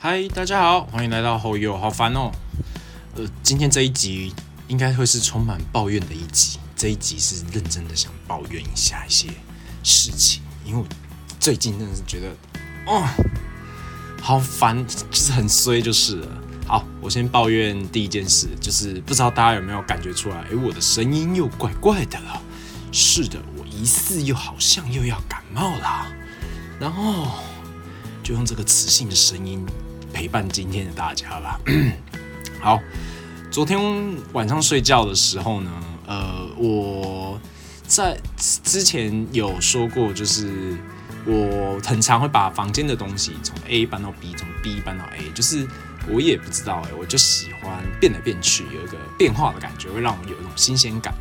嗨，大家好，欢迎来到后友，好烦哦。呃，今天这一集应该会是充满抱怨的一集。这一集是认真的想抱怨一下一些事情，因为我最近真的是觉得，哦，好烦，就是很衰，就是了。好，我先抱怨第一件事，就是不知道大家有没有感觉出来，诶，我的声音又怪怪的了。是的，我疑似又好像又要感冒了。然后就用这个磁性的声音。陪伴今天的大家吧。好，昨天晚上睡觉的时候呢，呃，我在之前有说过，就是我很常会把房间的东西从 A 搬到 B，从 B 搬到 A，就是我也不知道哎，我就喜欢变来变去，有一个变化的感觉，会让我有一种新鲜感。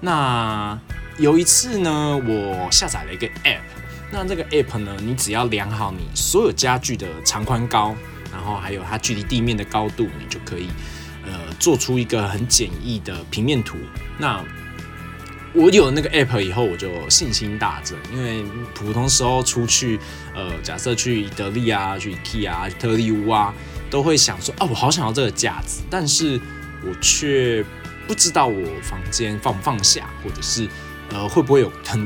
那有一次呢，我下载了一个 App，那这个 App 呢，你只要量好你所有家具的长宽高。然后还有它距离地面的高度，你就可以呃做出一个很简易的平面图。那我有那个 app 以后，我就信心大增，因为普通时候出去呃，假设去德利啊、去 IKEA 啊、特利屋啊，都会想说啊，我好想要这个架子，但是我却不知道我房间放不放下，或者是呃会不会有很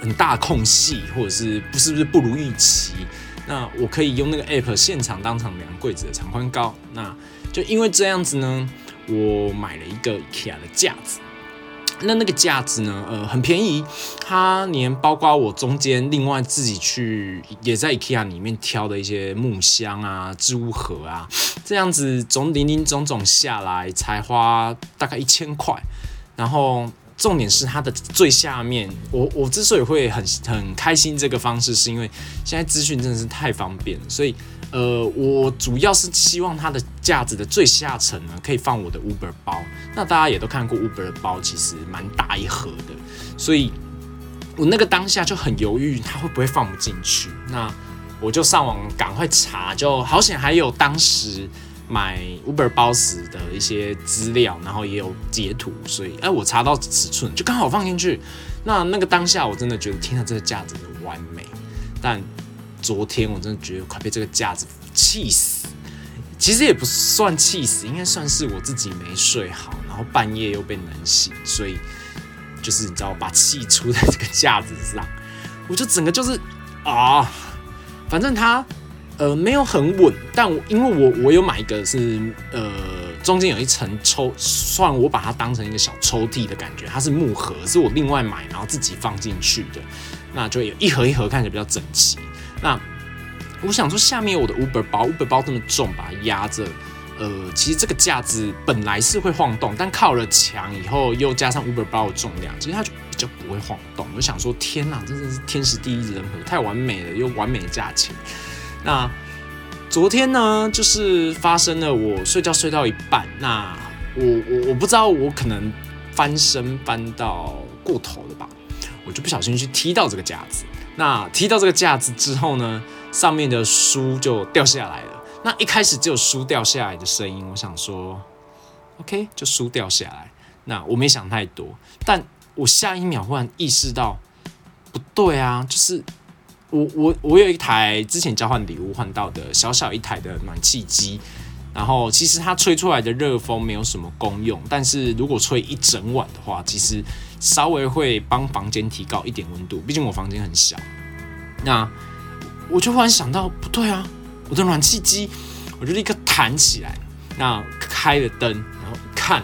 很大空隙，或者是不是不是不如预期。那我可以用那个 app 现场当场量柜子的长宽高。那就因为这样子呢，我买了一个 IKEA 的架子。那那个架子呢，呃，很便宜，它连包括我中间另外自己去也在 IKEA 里面挑的一些木箱啊、置物盒啊，这样子总零零总总下来才花大概一千块，然后。重点是它的最下面，我我之所以会很很开心这个方式，是因为现在资讯真的是太方便了，所以呃，我主要是希望它的架子的最下层呢，可以放我的 Uber 包。那大家也都看过 Uber 的包，其实蛮大一盒的，所以我那个当下就很犹豫，它会不会放不进去？那我就上网赶快查，就好险还有当时。买 Uber 包时的一些资料，然后也有截图，所以哎，我查到尺寸就刚好放进去。那那个当下我真的觉得，天啊，这个架子的完美。但昨天我真的觉得快被这个架子气死。其实也不算气死，应该算是我自己没睡好，然后半夜又被冷醒，所以就是你知道，把气出在这个架子上，我就整个就是啊，反正它。呃，没有很稳，但我因为我我有买一个是呃中间有一层抽，算我把它当成一个小抽屉的感觉，它是木盒，是我另外买然后自己放进去的，那就有一盒一盒看起来比较整齐。那我想说下面我的 Uber 包，Uber 包这么重，把它压着，呃，其实这个架子本来是会晃动，但靠了墙以后，又加上 Uber 包的重量，其实它就比较不会晃动。我想说，天哪，真的是天时地利人和，太完美了，又完美的价钱。那昨天呢，就是发生了，我睡觉睡到一半，那我我我不知道，我可能翻身翻到过头了吧，我就不小心去踢到这个架子。那踢到这个架子之后呢，上面的书就掉下来了。那一开始只有书掉下来的声音，我想说，OK，就书掉下来。那我没想太多，但我下一秒忽然意识到，不对啊，就是。我我我有一台之前交换礼物换到的小小一台的暖气机，然后其实它吹出来的热风没有什么功用，但是如果吹一整晚的话，其实稍微会帮房间提高一点温度。毕竟我房间很小，那我就忽然想到，不对啊，我的暖气机，我就立刻弹起来，那开了灯，然后看。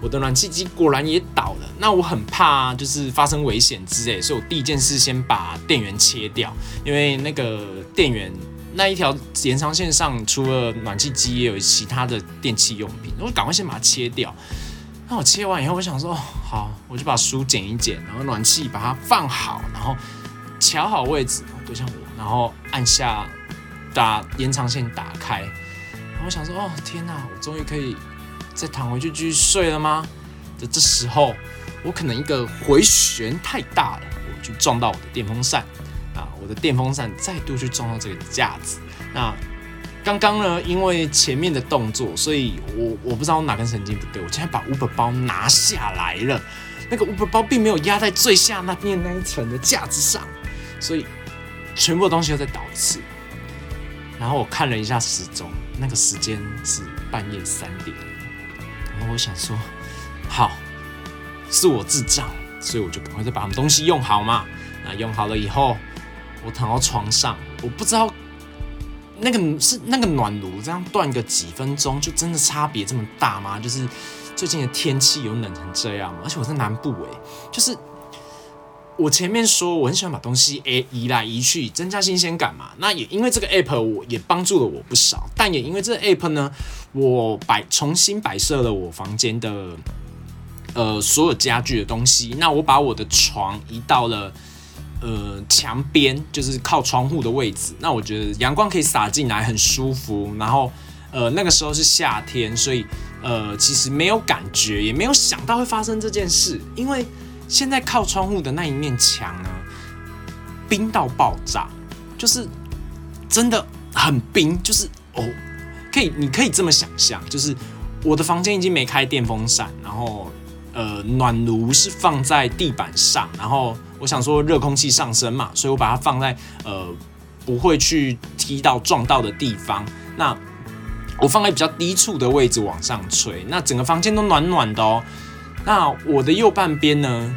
我的暖气机果然也倒了，那我很怕就是发生危险之类，所以我第一件事先把电源切掉，因为那个电源那一条延长线上除了暖气机也有其他的电器用品，我赶快先把它切掉。那我切完以后，我想说好，我就把书剪一剪，然后暖气把它放好，然后调好位置，对向我，然后按下打延长线打开，然后我想说哦天哪，我终于可以。再躺回去继续睡了吗？的这时候，我可能一个回旋太大了，我去撞到我的电风扇啊！我的电风扇再度去撞到这个架子。那刚刚呢，因为前面的动作，所以我我不知道我哪根神经不对，我竟然把 Uber 包拿下来了。那个 Uber 包并没有压在最下那边那一层的架子上，所以全部的东西又在倒一次。然后我看了一下时钟，那个时间是半夜三点，然后我想说，好，是我智障，所以我就赶快再把他们东西用好嘛。那用好了以后，我躺到床上，我不知道那个是那个暖炉这样断个几分钟，就真的差别这么大吗？就是最近的天气有冷成这样吗？而且我在南部诶，就是我前面说我很喜欢把东西诶移来移去，增加新鲜感嘛。那也因为这个 app，我也帮助了我不少。但也因为这个 app 呢，我摆重新摆设了我房间的呃所有家具的东西。那我把我的床移到了。呃，墙边就是靠窗户的位置，那我觉得阳光可以洒进来，很舒服。然后，呃，那个时候是夏天，所以呃，其实没有感觉，也没有想到会发生这件事。因为现在靠窗户的那一面墙呢，冰到爆炸，就是真的很冰，就是哦，可以，你可以这么想象，就是我的房间已经没开电风扇，然后呃，暖炉是放在地板上，然后。我想说热空气上升嘛，所以我把它放在呃不会去踢到撞到的地方。那我放在比较低处的位置往上吹，那整个房间都暖暖的哦。那我的右半边呢，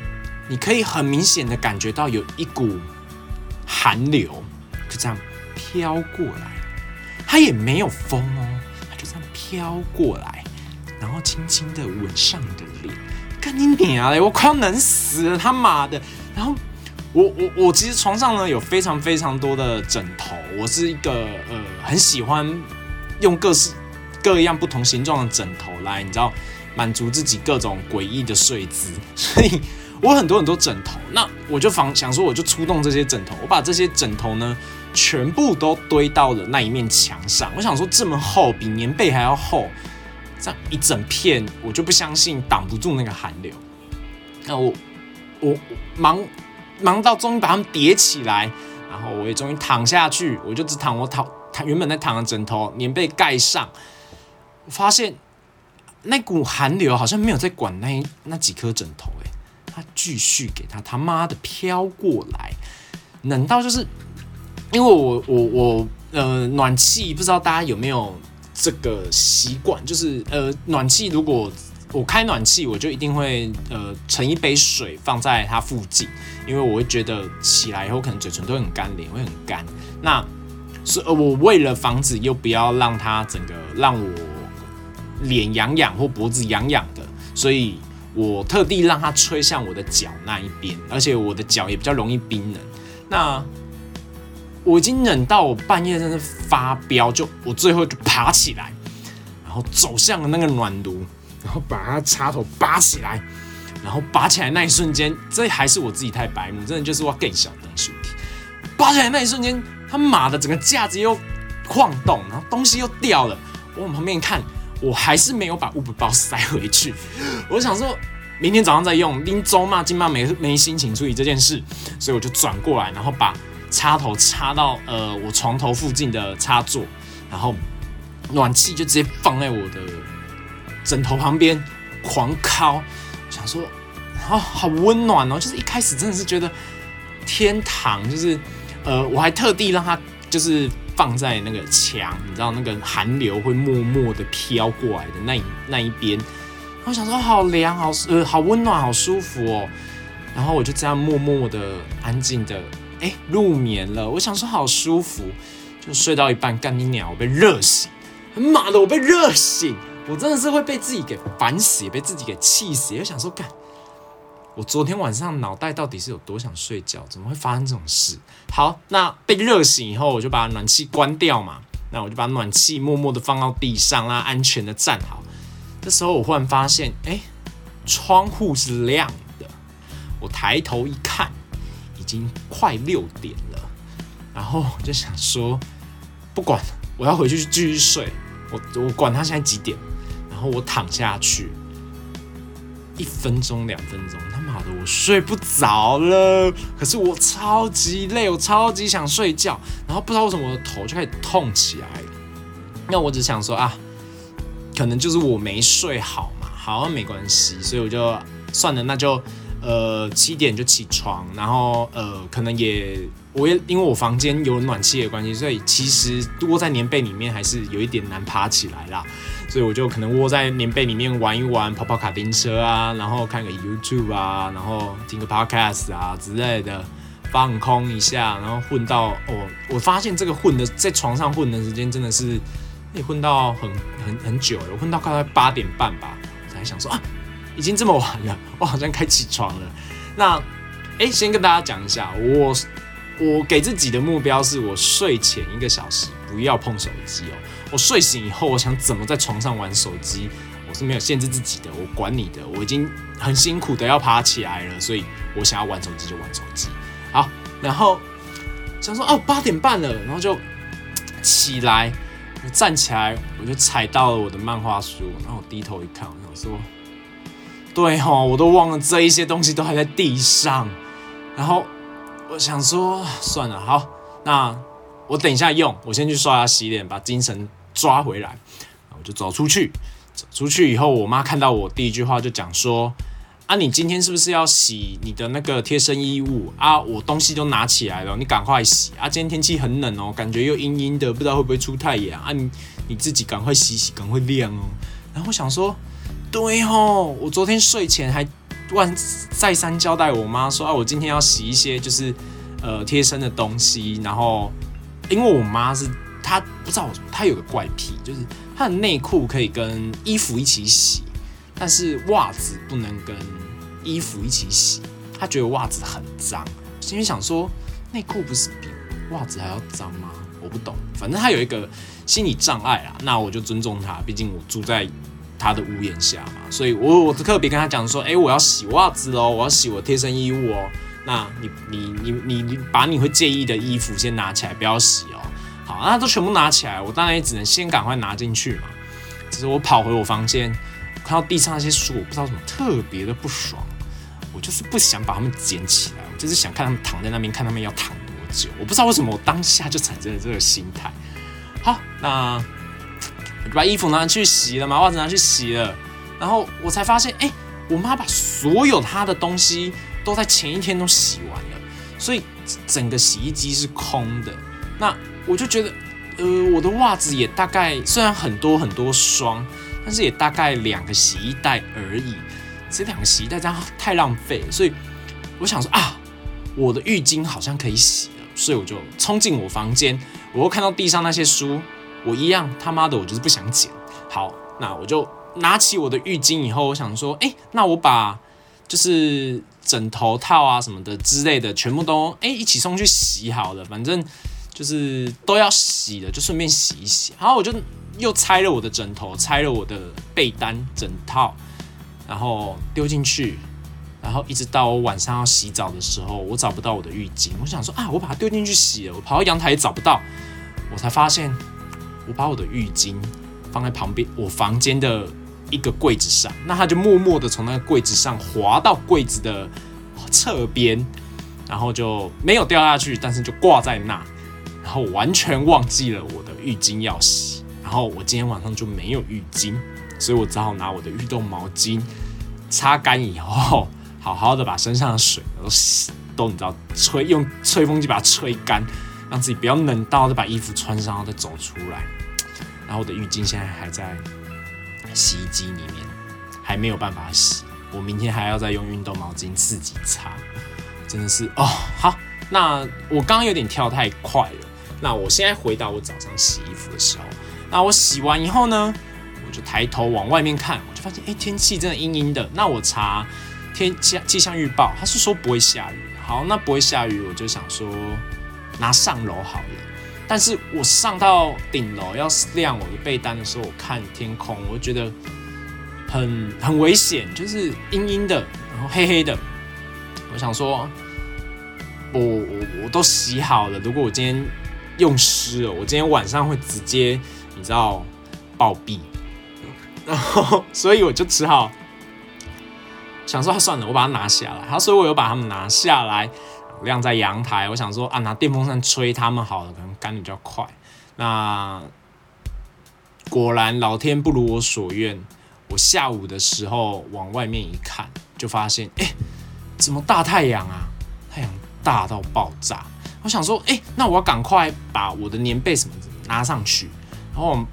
你可以很明显的感觉到有一股寒流就这样飘过来，它也没有风哦，它就这样飘过来，然后轻轻的吻上你的脸，赶紧点啊！我快要冷死了，他妈的！然后我我我其实床上呢有非常非常多的枕头，我是一个呃很喜欢用各式各样不同形状的枕头来，你知道满足自己各种诡异的睡姿，所以我很多很多枕头。那我就防想说我就出动这些枕头，我把这些枕头呢全部都堆到了那一面墙上。我想说这么厚，比棉被还要厚，这样一整片我就不相信挡不住那个寒流。那我。我忙忙到终于把它们叠起来，然后我也终于躺下去，我就只躺我躺躺原本在躺的枕头棉被盖上，我发现那股寒流好像没有在管那那几颗枕头，诶，它继续给它他妈的飘过来，冷到就是因为我我我呃暖气不知道大家有没有这个习惯，就是呃暖气如果。我开暖气，我就一定会呃盛一杯水放在它附近，因为我会觉得起来以后可能嘴唇都很干，脸会很干。那是呃我为了防止又不要让它整个让我脸痒痒或脖子痒痒的，所以我特地让它吹向我的脚那一边，而且我的脚也比较容易冰冷。那我已经冷到我半夜真的发飙，就我最后就爬起来，然后走向了那个暖炉。然后把它插头拔起来，然后拔起来那一瞬间，这还是我自己太白目，真的就是我更小的问题。拔起来那一瞬间，他妈的整个架子又晃动，然后东西又掉了。我往旁边看，我还是没有把物品包塞回去。我想说明天早上再用，拎周嘛，今晚没没心情处理这件事，所以我就转过来，然后把插头插到呃我床头附近的插座，然后暖气就直接放在我的。枕头旁边狂敲，想说啊，好温暖哦！就是一开始真的是觉得天堂，就是呃，我还特地让它就是放在那个墙，你知道那个寒流会默默的飘过来的那一那一边，我想说好凉，好呃，好温暖，好舒服哦。然后我就这样默默的、安静的哎入眠了。我想说好舒服，就睡到一半，干你鸟，我被热醒！妈的，我被热醒！我真的是会被自己给烦死，也被自己给气死。也想说，干，我昨天晚上脑袋到底是有多想睡觉？怎么会发生这种事？好，那被热醒以后，我就把暖气关掉嘛。那我就把暖气默默的放到地上，啦安全的站好。这时候我忽然发现，哎，窗户是亮的。我抬头一看，已经快六点了。然后我就想说，不管，我要回去继续睡。我我管他现在几点。然后我躺下去，一分钟两分钟，他妈的我睡不着了。可是我超级累，我超级想睡觉。然后不知道为什么我的头就开始痛起来。那我只想说啊，可能就是我没睡好嘛。好，没关系，所以我就算了，那就呃七点就起床，然后呃可能也我也因为我房间有暖气的关系，所以其实窝在棉被里面还是有一点难爬起来啦。所以我就可能窝在棉被里面玩一玩，跑跑卡丁车啊，然后看个 YouTube 啊，然后听个 Podcast 啊之类的，放空一下，然后混到哦，我发现这个混的在床上混的时间真的是，你混到很很很久了，混到快快八点半吧，我才想说啊，已经这么晚了，我好像该起床了。那哎，先跟大家讲一下，我我给自己的目标是我睡前一个小时不要碰手机哦。我睡醒以后，我想怎么在床上玩手机，我是没有限制自己的，我管你的，我已经很辛苦的要爬起来了，所以我想要玩手机就玩手机。好，然后 想说哦八点半了，然后就起来，我站起来，我就踩到了我的漫画书，然后我低头一看，我想说，对吼，我都忘了这一些东西都还在地上，然后我想说算了，好，那我等一下用，我先去刷牙洗脸，把精神。抓回来，我就走出去。走出去以后，我妈看到我，第一句话就讲说：“啊，你今天是不是要洗你的那个贴身衣物啊？我东西都拿起来了，你赶快洗啊！今天天气很冷哦，感觉又阴阴的，不知道会不会出太阳啊？你你自己赶快洗洗，赶快晾哦。”然后我想说：“对哦，我昨天睡前还万再三交代我妈说啊，我今天要洗一些就是呃贴身的东西。然后因为我妈是。”她不知道，她有个怪癖，就是她的内裤可以跟衣服一起洗，但是袜子不能跟衣服一起洗。她觉得袜子很脏，心里想说内裤不是比袜子还要脏吗？我不懂，反正她有一个心理障碍啊。那我就尊重她，毕竟我住在他的屋檐下嘛。所以我我特别跟他讲说，哎，我要洗袜子哦，我要洗我贴身衣物哦。那你你你你你把你会介意的衣服先拿起来，不要洗哦。啊，都全部拿起来，我当然也只能先赶快拿进去嘛。只是我跑回我房间，看到地上那些书，我不知道怎么特别的不爽。我就是不想把它们捡起来，我就是想看他们躺在那边，看他们要躺多久。我不知道为什么我当下就产生了这个心态。好，那把衣服拿去洗了嘛，袜子拿去洗了，然后我才发现，哎，我妈把所有她的东西都在前一天都洗完了，所以整个洗衣机是空的。那我就觉得，呃，我的袜子也大概虽然很多很多双，但是也大概两个洗衣袋而已。这两个洗衣袋这样太浪费，所以我想说啊，我的浴巾好像可以洗了，所以我就冲进我房间，我又看到地上那些书，我一样他妈的，我就是不想捡。好，那我就拿起我的浴巾以后，我想说，哎，那我把就是枕头套啊什么的之类的全部都哎一起送去洗好了，反正。就是都要洗的，就顺便洗一洗。然后我就又拆了我的枕头，拆了我的被单、枕套，然后丢进去。然后一直到我晚上要洗澡的时候，我找不到我的浴巾。我想说啊，我把它丢进去洗了。我跑到阳台也找不到，我才发现我把我的浴巾放在旁边我房间的 一个柜子上。那它就默默的从那个柜子上滑到柜子的侧边，然后就没有掉下去，但是就挂在那。然后完全忘记了我的浴巾要洗，然后我今天晚上就没有浴巾，所以我只好拿我的运动毛巾擦干以后，好好的把身上的水都洗，都你知道吹用吹风机把它吹干，让自己不要冷到，再把衣服穿上，然后再走出来。然后我的浴巾现在还在洗衣机里面，还没有办法洗，我明天还要再用运动毛巾自己擦，真的是哦。好，那我刚刚有点跳太快了。那我现在回到我早上洗衣服的时候，那我洗完以后呢，我就抬头往外面看，我就发现，哎，天气真的阴阴的。那我查天气气象预报，他是说不会下雨。好，那不会下雨，我就想说拿上楼好了。但是我上到顶楼要晾我的被单的时候，我看天空，我就觉得很很危险，就是阴阴的，然后黑黑的。我想说，我我我都洗好了，如果我今天用湿了，我今天晚上会直接你知道暴毙，然后所以我就只好想说算了，我把它拿下来。然后所以我有把它们拿下来晾在阳台。我想说啊，拿电风扇吹它们好了，可能干比较快。那果然老天不如我所愿，我下午的时候往外面一看，就发现哎，怎么大太阳啊？太阳大到爆炸！我想说，哎，那我要赶快把我的棉被什么拿上去。然后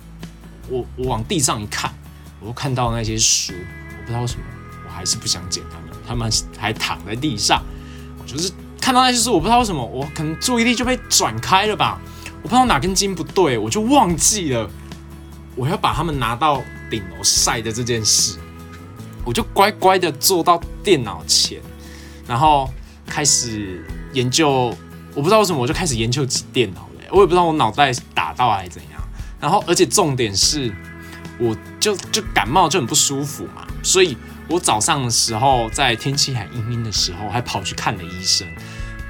我我往地上一看，我看到那些书，我不知道为什么，我还是不想捡它们，它们还躺在地上。我就是看到那些书，我不知道为什么，我可能注意力就被转开了吧。我不知道哪根筋不对，我就忘记了我要把它们拿到顶楼晒的这件事。我就乖乖的坐到电脑前，然后开始研究。我不知道为什么，我就开始研究电脑了。我也不知道我脑袋打到还是怎样。然后，而且重点是，我就就感冒就很不舒服嘛，所以我早上的时候在天气还阴阴的时候，还跑去看了医生。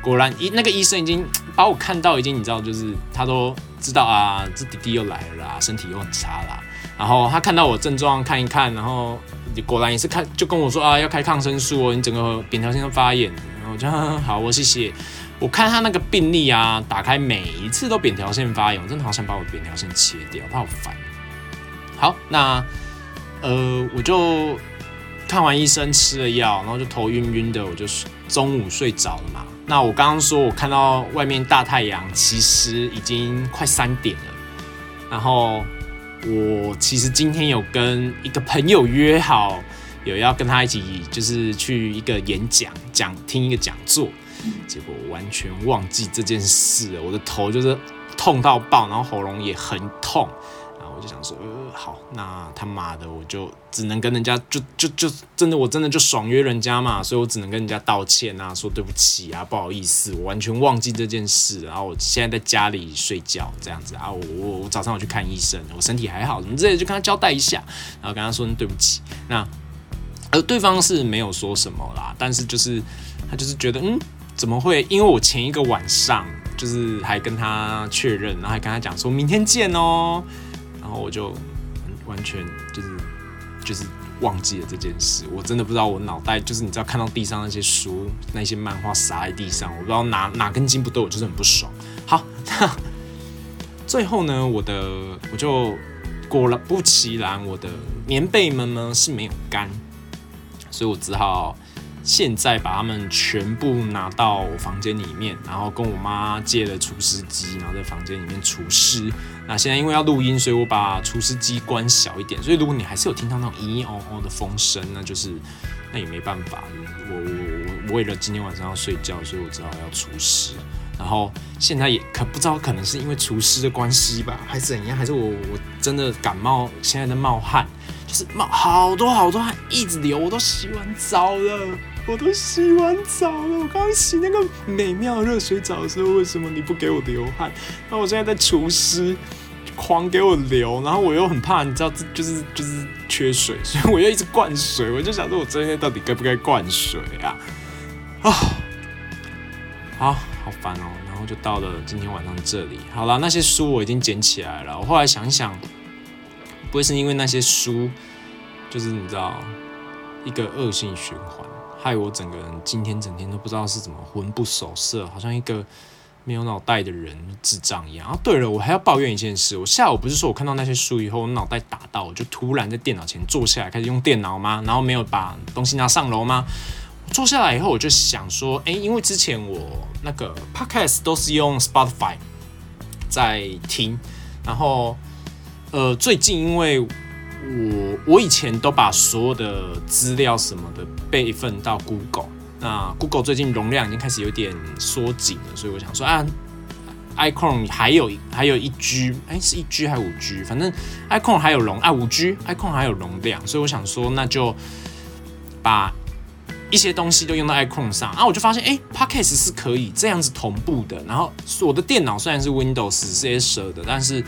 果然，医那个医生已经把我看到，已经你知道，就是他都知道啊，这弟弟又来了啦，身体又很差啦。然后他看到我症状看一看，然后果然也是看，就跟我说啊，要开抗生素哦，你整个扁桃腺都发炎。然后我就好，我谢谢。我看他那个病历啊，打开每一次都扁桃腺发炎，我真的好想把我扁桃腺切掉，他好烦。好，那呃，我就看完医生吃了药，然后就头晕晕的，我就中午睡着了嘛。那我刚刚说我看到外面大太阳，其实已经快三点了。然后我其实今天有跟一个朋友约好，有要跟他一起，就是去一个演讲，讲听一个讲座。结果完全忘记这件事，我的头就是痛到爆，然后喉咙也很痛，然后我就想说，呃，好，那他妈的，我就只能跟人家就就就真的，我真的就爽约人家嘛，所以我只能跟人家道歉啊，说对不起啊，不好意思，我完全忘记这件事，然后我现在在家里睡觉这样子啊，我我我早上我去看医生，我身体还好，什么之类，就跟他交代一下，然后跟他说对不起，那而对方是没有说什么啦，但是就是他就是觉得嗯。怎么会？因为我前一个晚上就是还跟他确认，然后还跟他讲说明天见哦，然后我就完全就是就是忘记了这件事。我真的不知道我脑袋就是你知道看到地上那些书那些漫画撒在地上，我不知道哪哪根筋不对，我就是很不爽。好，最后呢，我的我就果然不其然，我的棉被们呢是没有干，所以我只好。现在把他们全部拿到我房间里面，然后跟我妈借了除湿机，然后在房间里面除湿。那现在因为要录音，所以我把除湿机关小一点。所以如果你还是有听到那种咦哦哦的风声，那就是那也没办法。我我我为了今天晚上要睡觉，所以我只好要除湿。然后现在也可不知道，可能是因为除湿的关系吧，还是怎样？还是我我真的感冒，现在在冒汗，就是冒好多好多汗，一直流。我都洗完澡了。我都洗完澡了，我刚刚洗那个美妙热水澡的时候，为什么你不给我流汗？那我现在在除湿，狂给我流，然后我又很怕，你知道，就是就是缺水，所以我又一直灌水。我就想说，我今天到底该不该灌水啊？啊，好好烦哦。然后就到了今天晚上这里，好了，那些书我已经捡起来了。我后来想想，不会是因为那些书，就是你知道，一个恶性循环。害我整个人今天整天都不知道是怎么魂不守舍，好像一个没有脑袋的人智障一样。啊，对了，我还要抱怨一件事。我下午不是说我看到那些书以后，我脑袋打到，我就突然在电脑前坐下来开始用电脑吗？然后没有把东西拿上楼吗？坐下来以后，我就想说，哎，因为之前我那个 podcast 都是用 Spotify 在听，然后呃，最近因为。我我以前都把所有的资料什么的备份到 Google，那 Google 最近容量已经开始有点缩紧了，所以我想说啊，iCon 还有还有一 G，哎，是一 G 还是五 G？反正 iCon 还有容啊五 G，iCon 还有容量，所以我想说那就把一些东西都用到 iCon 上啊，我就发现哎，Podcast 是可以这样子同步的。然后我的电脑虽然是 Windows 是 S 的，但是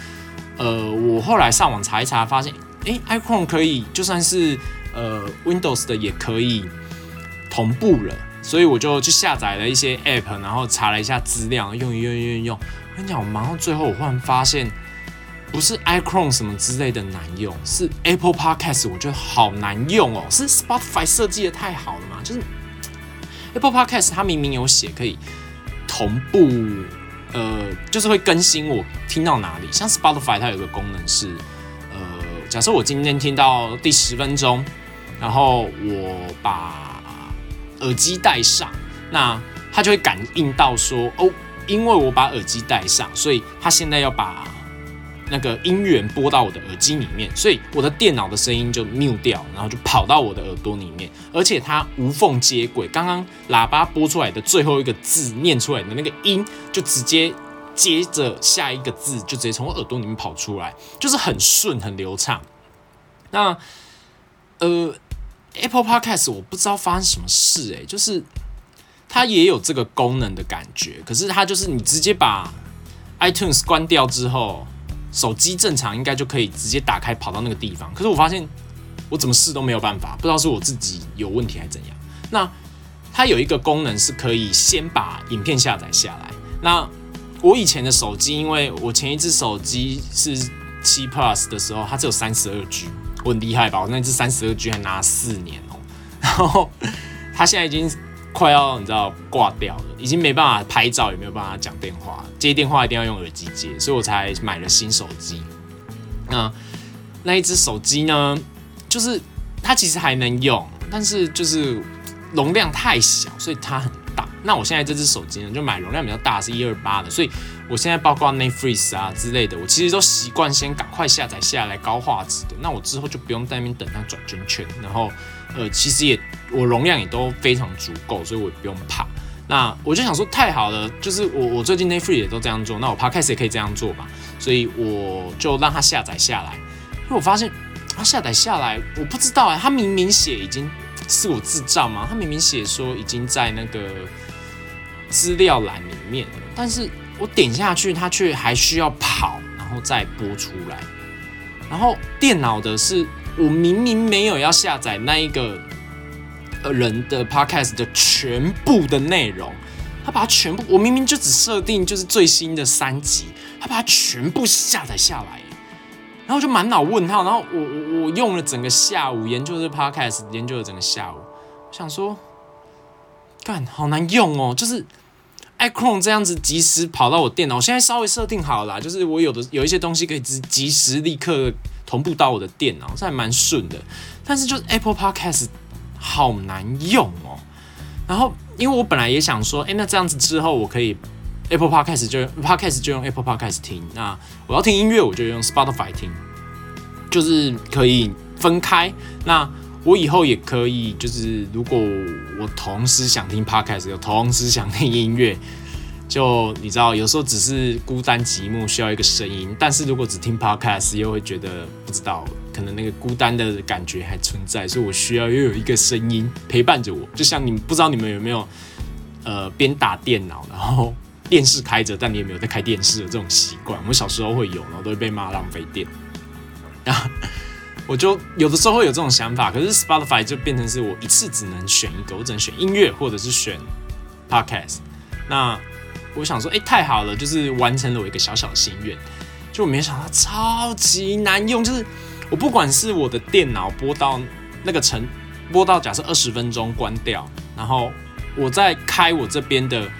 呃，我后来上网查一查，发现。哎，iPhone 可以，就算是呃 Windows 的也可以同步了，所以我就去下载了一些 App，然后查了一下资料，用用用用用。我跟你讲，我忙到最后，我忽然发现，不是 iCloud 什么之类的难用，是 Apple Podcast，我觉得好难用哦。是 Spotify 设计的太好了嘛？就是 Apple Podcast 它明明有写可以同步，呃，就是会更新我听到哪里。像 Spotify 它有个功能是。假设我今天听到第十分钟，然后我把耳机戴上，那它就会感应到说，哦，因为我把耳机戴上，所以它现在要把那个音源播到我的耳机里面，所以我的电脑的声音就 mute 掉，然后就跑到我的耳朵里面，而且它无缝接轨，刚刚喇叭播出来的最后一个字念出来的那个音，就直接接着下一个字就直接从我耳朵里面跑出来，就是很顺很流畅。那呃，Apple Podcast 我不知道发生什么事诶，就是它也有这个功能的感觉，可是它就是你直接把 iTunes 关掉之后，手机正常应该就可以直接打开跑到那个地方。可是我发现我怎么试都没有办法，不知道是我自己有问题还是怎样。那它有一个功能是可以先把影片下载下来。那我以前的手机，因为我前一只手机是七 Plus 的时候，它只有三十二 G。我很厉害吧？我那只三十二 G 还拿四年哦，然后它现在已经快要你知道挂掉了，已经没办法拍照，也没有办法讲电话，接电话一定要用耳机接，所以我才买了新手机。那那一只手机呢，就是它其实还能用，但是就是容量太小，所以它很。那我现在这只手机呢，就买容量比较大，是一二八的，所以。我现在包括 Netflix 啊之类的，我其实都习惯先赶快下载下来高画质的，那我之后就不用在那边等它转圈圈。然后，呃，其实也我容量也都非常足够，所以我也不用怕。那我就想说，太好了，就是我我最近 Netflix 也都这样做，那我 Podcast 也可以这样做吧，所以我就让它下载下来。因为我发现它下载下来，我不知道哎，它明明写已经是我智障吗？它明明写说已经在那个资料栏里面，但是。我点下去，它却还需要跑，然后再播出来。然后电脑的是，我明明没有要下载那一个呃人的 podcast 的全部的内容，他把它全部，我明明就只设定就是最新的三集，他把它全部下载下来，然后就满脑问号。然后我我我用了整个下午研究这 podcast，研究了整个下午，想说，好难用哦，就是。iChron 这样子及时跑到我电脑，我现在稍微设定好了，就是我有的有一些东西可以及及时立刻同步到我的电脑，这还蛮顺的。但是就是 Apple Podcast 好难用哦。然后因为我本来也想说，哎，那这样子之后我可以 Apple Podcast 就 Podcast 就用 Apple Podcast 听，那我要听音乐我就用 Spotify 听，就是可以分开。那我以后也可以，就是如果我同时想听 podcast，有同时想听音乐，就你知道，有时候只是孤单寂寞需要一个声音，但是如果只听 podcast，又会觉得不知道，可能那个孤单的感觉还存在，所以我需要又有一个声音陪伴着我。就像你不知道你们有没有，呃，边打电脑，然后电视开着，但你有没有在开电视的这种习惯？我小时候会有，然后都会被骂浪费电。啊。我就有的时候会有这种想法，可是 Spotify 就变成是我一次只能选一个，我只能选音乐或者是选 Podcast。那我想说，哎，太好了，就是完成了我一个小小心愿。就我没想到超级难用，就是我不管是我的电脑播到那个程，播到假设二十分钟关掉，然后我再开我这边的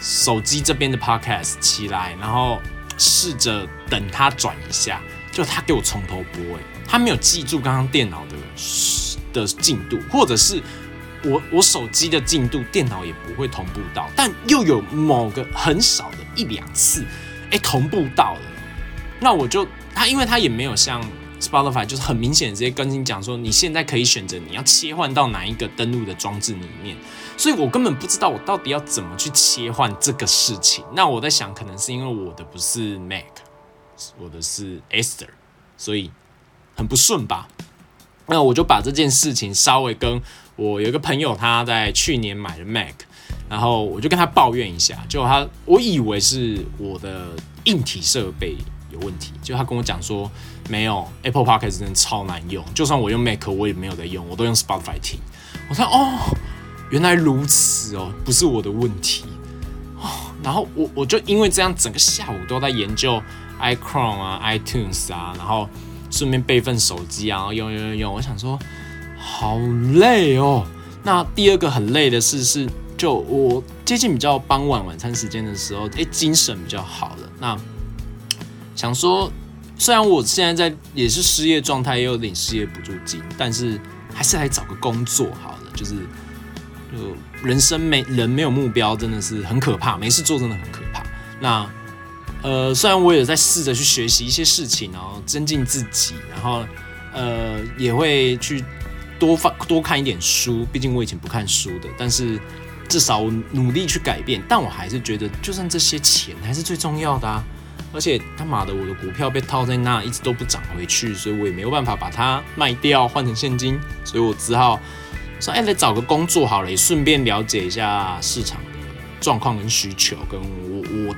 手机这边的 Podcast 起来，然后试着等它转一下，就它给我从头播，哎。他没有记住刚刚电脑的的进度，或者是我我手机的进度，电脑也不会同步到，但又有某个很少的一两次，哎，同步到了，那我就他，因为他也没有像 Spotify，就是很明显直接跟你讲说，你现在可以选择你要切换到哪一个登录的装置里面，所以我根本不知道我到底要怎么去切换这个事情。那我在想，可能是因为我的不是 Mac，我的是 Esther，所以。很不顺吧？那我就把这件事情稍微跟我有一个朋友，他在去年买了 Mac，然后我就跟他抱怨一下，就他我以为是我的硬体设备有问题，就他跟我讲说没有 Apple Podcast 真的超难用，就算我用 Mac 我也没有在用，我都用 Spotify 听。我说哦，原来如此哦，不是我的问题哦。然后我我就因为这样，整个下午都在研究 iChron 啊、iTunes 啊，然后。顺便备份手机啊，用用用用，我想说好累哦。那第二个很累的事是，就我接近比较傍晚晚餐时间的时候，哎，精神比较好了。那想说，虽然我现在在也是失业状态，也有领失业补助金，但是还是来找个工作好了。就是就人生没人没有目标，真的是很可怕，没事做真的很可怕。那呃，虽然我也在试着去学习一些事情，然后增进自己，然后呃，也会去多发多看一点书，毕竟我以前不看书的，但是至少我努力去改变。但我还是觉得，就算这些钱还是最重要的啊。而且他妈的，我的股票被套在那，一直都不涨回去，所以我也没有办法把它卖掉换成现金，所以我只好说，哎，来找个工作好了，也顺便了解一下市场的状况跟需求，跟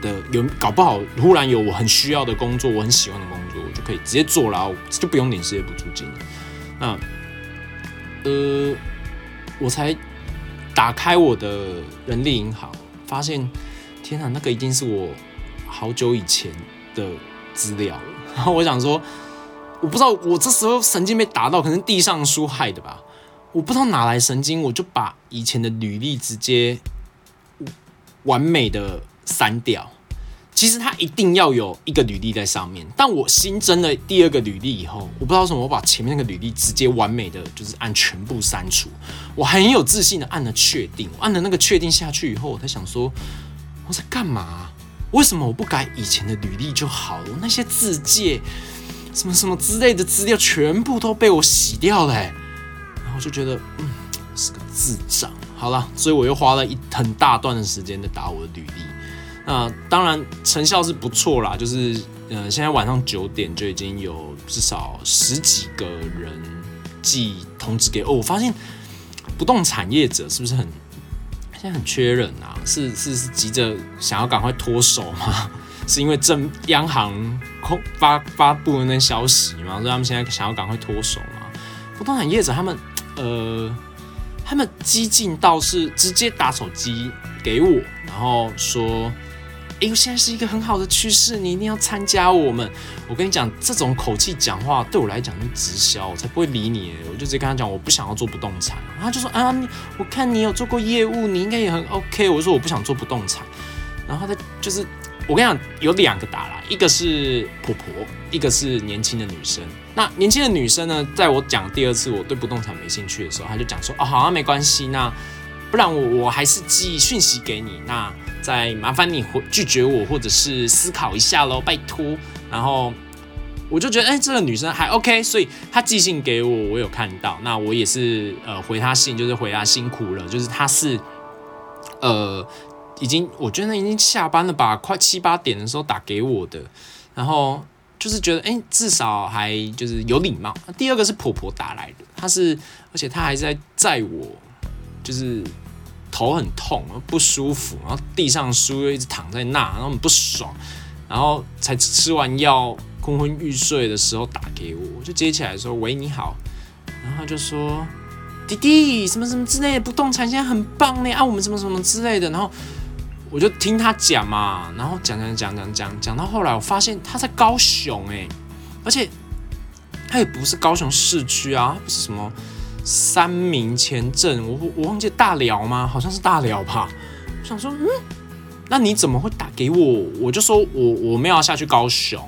的有搞不好忽然有我很需要的工作，我很喜欢的工作，我就可以直接做了，就不用领失业补助金。那呃，我才打开我的人力银行，发现天啊，那个一定是我。好久以前的资料，然后我想说，我不知道我这时候神经被打到，可能地上书害的吧，我不知道哪来神经，我就把以前的履历直接完美的删掉。其实它一定要有一个履历在上面，但我新增了第二个履历以后，我不知道为什么，我把前面那个履历直接完美的就是按全部删除，我很有自信的按了确定，按了那个确定下去以后，我在想说我在干嘛？为什么我不改以前的履历就好了？那些字界、什么什么之类的资料全部都被我洗掉了，然后就觉得嗯是个智障。好了，所以我又花了一很大段的时间在打我的履历。那当然成效是不错啦，就是呃现在晚上九点就已经有至少十几个人寄通知给哦。我发现不动产业者是不是很？现在很缺人啊，是是是急着想要赶快脱手吗？是因为政央行空发发布的那消息吗？所以他们现在想要赶快脱手吗？不动产业者他们呃，他们激进到是直接打手机给我，然后说。哎，现在是一个很好的趋势，你一定要参加我们。我跟你讲，这种口气讲话对我来讲是直销，我才不会理你。我就直接跟他讲，我不想要做不动产。他就说啊，我看你有做过业务，你应该也很 OK。我说我不想做不动产。然后他就是我跟你讲，有两个打来，一个是婆婆，一个是年轻的女生。那年轻的女生呢，在我讲第二次我对不动产没兴趣的时候，他就讲说哦，好啊没关系，那不然我我还是寄讯息给你。那再麻烦你回拒绝我，或者是思考一下喽，拜托。然后我就觉得，哎，这个女生还 OK，所以她寄信给我，我有看到。那我也是呃回她信，就是回她辛苦了，就是她是呃已经我觉得已经下班了吧，快七八点的时候打给我的。然后就是觉得，哎，至少还就是有礼貌。第二个是婆婆打来的，她是而且她还在载我，就是。头很痛，不舒服，然后地上书又一直躺在那，然后很不爽，然后才吃完药昏昏欲睡的时候打给我，我就接起来说：“喂，你好。”然后他就说：“弟弟，什么什么之类的，不动产现在很棒呢，啊，我们什么什么之类的。”然后我就听他讲嘛，然后讲讲讲讲讲讲到后来，我发现他在高雄哎，而且他也不是高雄市区啊，不是什么。三明前镇，我我忘记大辽吗？好像是大辽吧。我想说，嗯，那你怎么会打给我？我就说我我没有要下去高雄，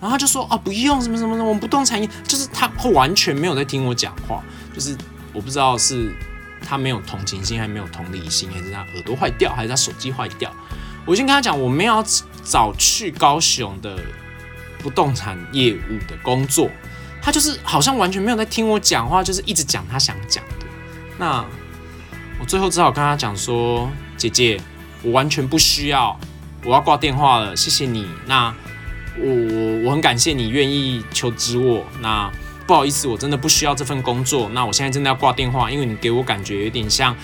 然后他就说啊，不用什么什么什么，我们不动产业就是他完全没有在听我讲话，就是我不知道是他没有同情心，还没有同理心，还是他耳朵坏掉，还是他手机坏掉。我先跟他讲，我没有找去高雄的不动产业务的工作。他就是好像完全没有在听我讲话，就是一直讲他想讲的。那我最后只好跟他讲说：“姐姐，我完全不需要，我要挂电话了，谢谢你。那我我我很感谢你愿意求职我。那不好意思，我真的不需要这份工作。那我现在真的要挂电话，因为你给我感觉有点像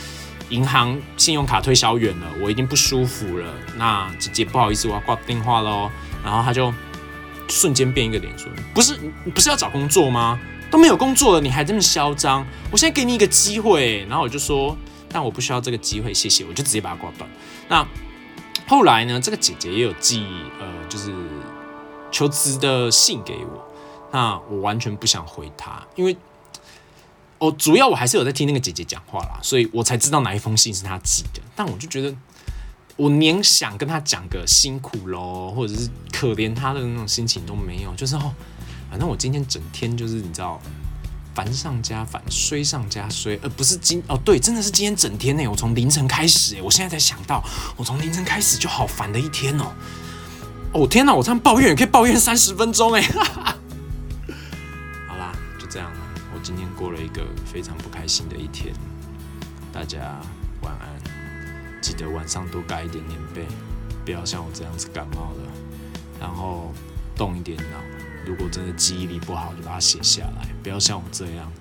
银行信用卡推销员了，我已经不舒服了。那姐姐不好意思，我要挂电话喽。然后他就。瞬间变一个脸说：“不是你不是要找工作吗？都没有工作了，你还这么嚣张！我现在给你一个机会。”然后我就说：“但我不需要这个机会，谢谢。”我就直接把它挂断。那后来呢？这个姐姐也有寄呃，就是求职的信给我。那我完全不想回她，因为我主要我还是有在听那个姐姐讲话啦，所以我才知道哪一封信是她寄的。但我就觉得。我连想跟他讲个辛苦喽，或者是可怜他的那种心情都没有，就是哦，反正我今天整天就是你知道，烦上加烦，衰上加衰，而不是今哦对，真的是今天整天呢，我从凌晨开始，我现在才想到，我从凌晨开始就好烦的一天哦。哦天哪，我这样抱怨也可以抱怨三十分钟哎。好啦，就这样了，我今天过了一个非常不开心的一天，大家晚安，记得晚上多盖一点棉被，不要像我这样子感冒了，然后动一点脑。如果真的记忆力不好，就把它写下来，不要像我这样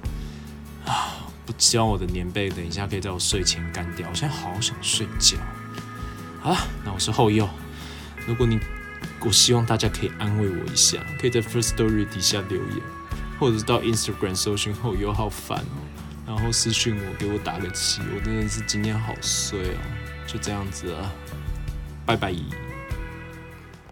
啊！不希望我的棉被等一下可以在我睡前干掉。我现在好想睡觉。好了，那我是后右。如果你，我希望大家可以安慰我一下，可以在 First Story 底下留言，或者是到 Instagram 搜寻后右，好烦哦。然后私讯我，给我打个气。我真的是今天好衰哦。就这样子啊，拜拜。